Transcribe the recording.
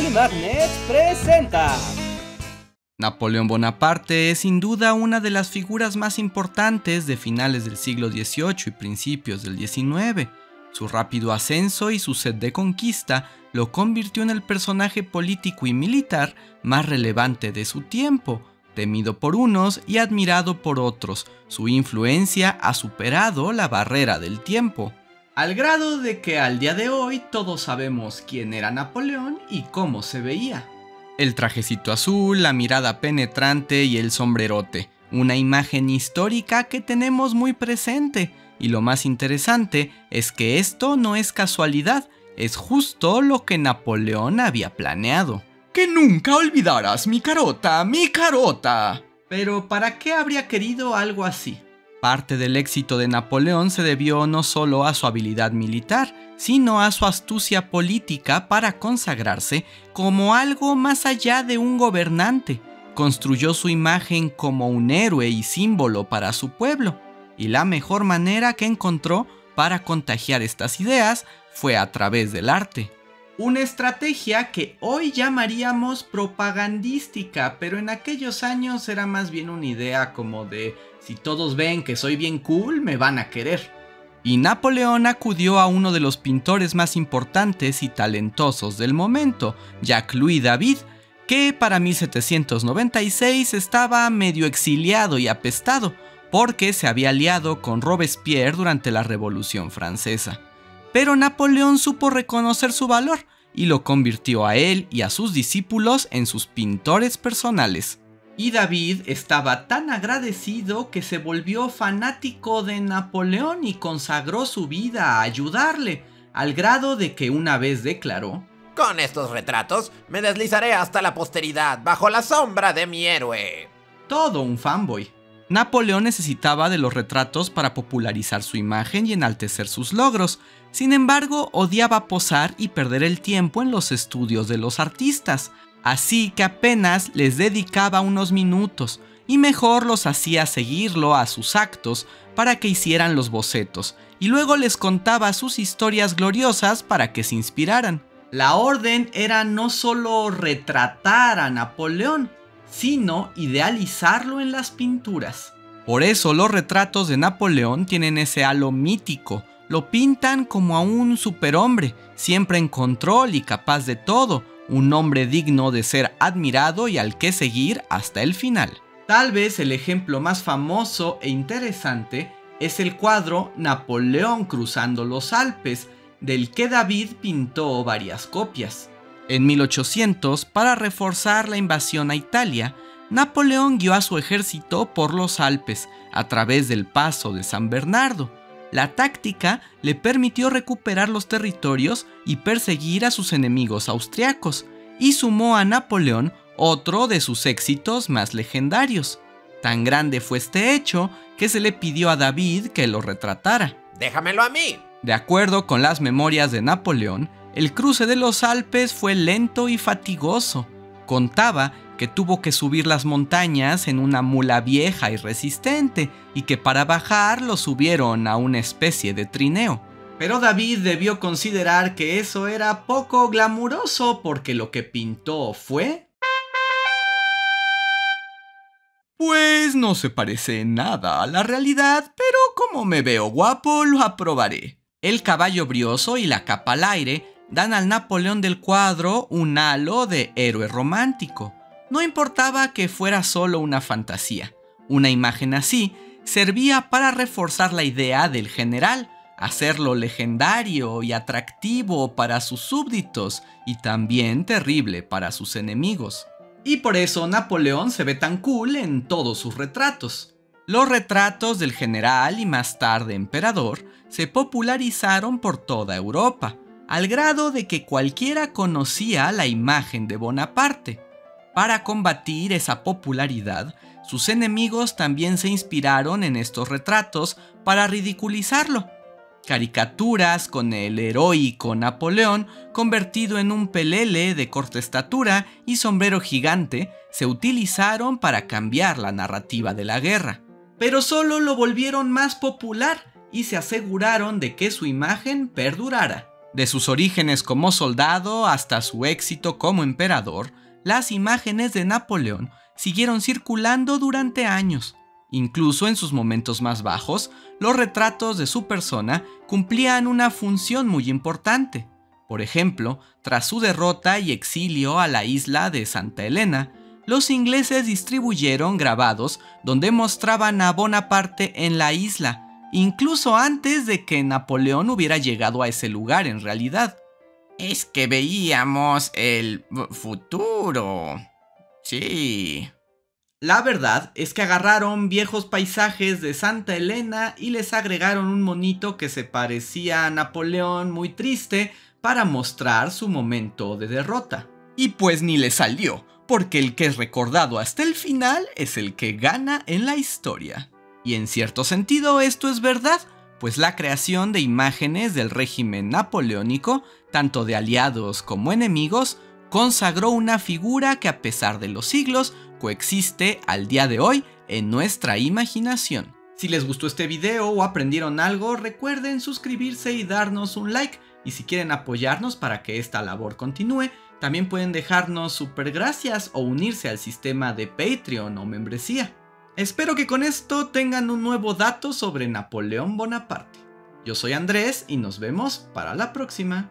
Publimagnet presenta. Napoleón Bonaparte es sin duda una de las figuras más importantes de finales del siglo XVIII y principios del XIX. Su rápido ascenso y su sed de conquista lo convirtió en el personaje político y militar más relevante de su tiempo, temido por unos y admirado por otros. Su influencia ha superado la barrera del tiempo. Al grado de que al día de hoy todos sabemos quién era Napoleón y cómo se veía. El trajecito azul, la mirada penetrante y el sombrerote. Una imagen histórica que tenemos muy presente. Y lo más interesante es que esto no es casualidad, es justo lo que Napoleón había planeado. Que nunca olvidarás mi carota, mi carota. Pero ¿para qué habría querido algo así? Parte del éxito de Napoleón se debió no solo a su habilidad militar, sino a su astucia política para consagrarse como algo más allá de un gobernante. Construyó su imagen como un héroe y símbolo para su pueblo, y la mejor manera que encontró para contagiar estas ideas fue a través del arte. Una estrategia que hoy llamaríamos propagandística, pero en aquellos años era más bien una idea como de si todos ven que soy bien cool, me van a querer. Y Napoleón acudió a uno de los pintores más importantes y talentosos del momento, Jacques-Louis David, que para 1796 estaba medio exiliado y apestado, porque se había aliado con Robespierre durante la Revolución Francesa. Pero Napoleón supo reconocer su valor y lo convirtió a él y a sus discípulos en sus pintores personales. Y David estaba tan agradecido que se volvió fanático de Napoleón y consagró su vida a ayudarle, al grado de que una vez declaró, Con estos retratos me deslizaré hasta la posteridad bajo la sombra de mi héroe. Todo un fanboy. Napoleón necesitaba de los retratos para popularizar su imagen y enaltecer sus logros. Sin embargo, odiaba posar y perder el tiempo en los estudios de los artistas, así que apenas les dedicaba unos minutos y mejor los hacía seguirlo a sus actos para que hicieran los bocetos y luego les contaba sus historias gloriosas para que se inspiraran. La orden era no solo retratar a Napoleón, sino idealizarlo en las pinturas. Por eso los retratos de Napoleón tienen ese halo mítico, lo pintan como a un superhombre, siempre en control y capaz de todo, un hombre digno de ser admirado y al que seguir hasta el final. Tal vez el ejemplo más famoso e interesante es el cuadro Napoleón cruzando los Alpes, del que David pintó varias copias. En 1800, para reforzar la invasión a Italia, Napoleón guió a su ejército por los Alpes a través del paso de San Bernardo. La táctica le permitió recuperar los territorios y perseguir a sus enemigos austriacos, y sumó a Napoleón otro de sus éxitos más legendarios. Tan grande fue este hecho que se le pidió a David que lo retratara. Déjamelo a mí. De acuerdo con las memorias de Napoleón, el cruce de los Alpes fue lento y fatigoso. Contaba que tuvo que subir las montañas en una mula vieja y resistente y que para bajar lo subieron a una especie de trineo. Pero David debió considerar que eso era poco glamuroso porque lo que pintó fue... Pues no se parece nada a la realidad, pero como me veo guapo, lo aprobaré. El caballo brioso y la capa al aire dan al Napoleón del cuadro un halo de héroe romántico. No importaba que fuera solo una fantasía. Una imagen así servía para reforzar la idea del general, hacerlo legendario y atractivo para sus súbditos y también terrible para sus enemigos. Y por eso Napoleón se ve tan cool en todos sus retratos. Los retratos del general y más tarde emperador se popularizaron por toda Europa, al grado de que cualquiera conocía la imagen de Bonaparte. Para combatir esa popularidad, sus enemigos también se inspiraron en estos retratos para ridiculizarlo. Caricaturas con el heroico Napoleón convertido en un pelele de corta estatura y sombrero gigante se utilizaron para cambiar la narrativa de la guerra. Pero solo lo volvieron más popular y se aseguraron de que su imagen perdurara. De sus orígenes como soldado hasta su éxito como emperador, las imágenes de Napoleón siguieron circulando durante años. Incluso en sus momentos más bajos, los retratos de su persona cumplían una función muy importante. Por ejemplo, tras su derrota y exilio a la isla de Santa Elena, los ingleses distribuyeron grabados donde mostraban a Bonaparte en la isla, incluso antes de que Napoleón hubiera llegado a ese lugar en realidad. Es que veíamos el futuro. Sí. La verdad es que agarraron viejos paisajes de Santa Elena y les agregaron un monito que se parecía a Napoleón muy triste para mostrar su momento de derrota. Y pues ni le salió, porque el que es recordado hasta el final es el que gana en la historia. Y en cierto sentido esto es verdad, pues la creación de imágenes del régimen napoleónico, tanto de aliados como enemigos, consagró una figura que a pesar de los siglos coexiste al día de hoy en nuestra imaginación. Si les gustó este video o aprendieron algo, recuerden suscribirse y darnos un like. Y si quieren apoyarnos para que esta labor continúe, también pueden dejarnos super gracias o unirse al sistema de Patreon o membresía. Espero que con esto tengan un nuevo dato sobre Napoleón Bonaparte. Yo soy Andrés y nos vemos para la próxima.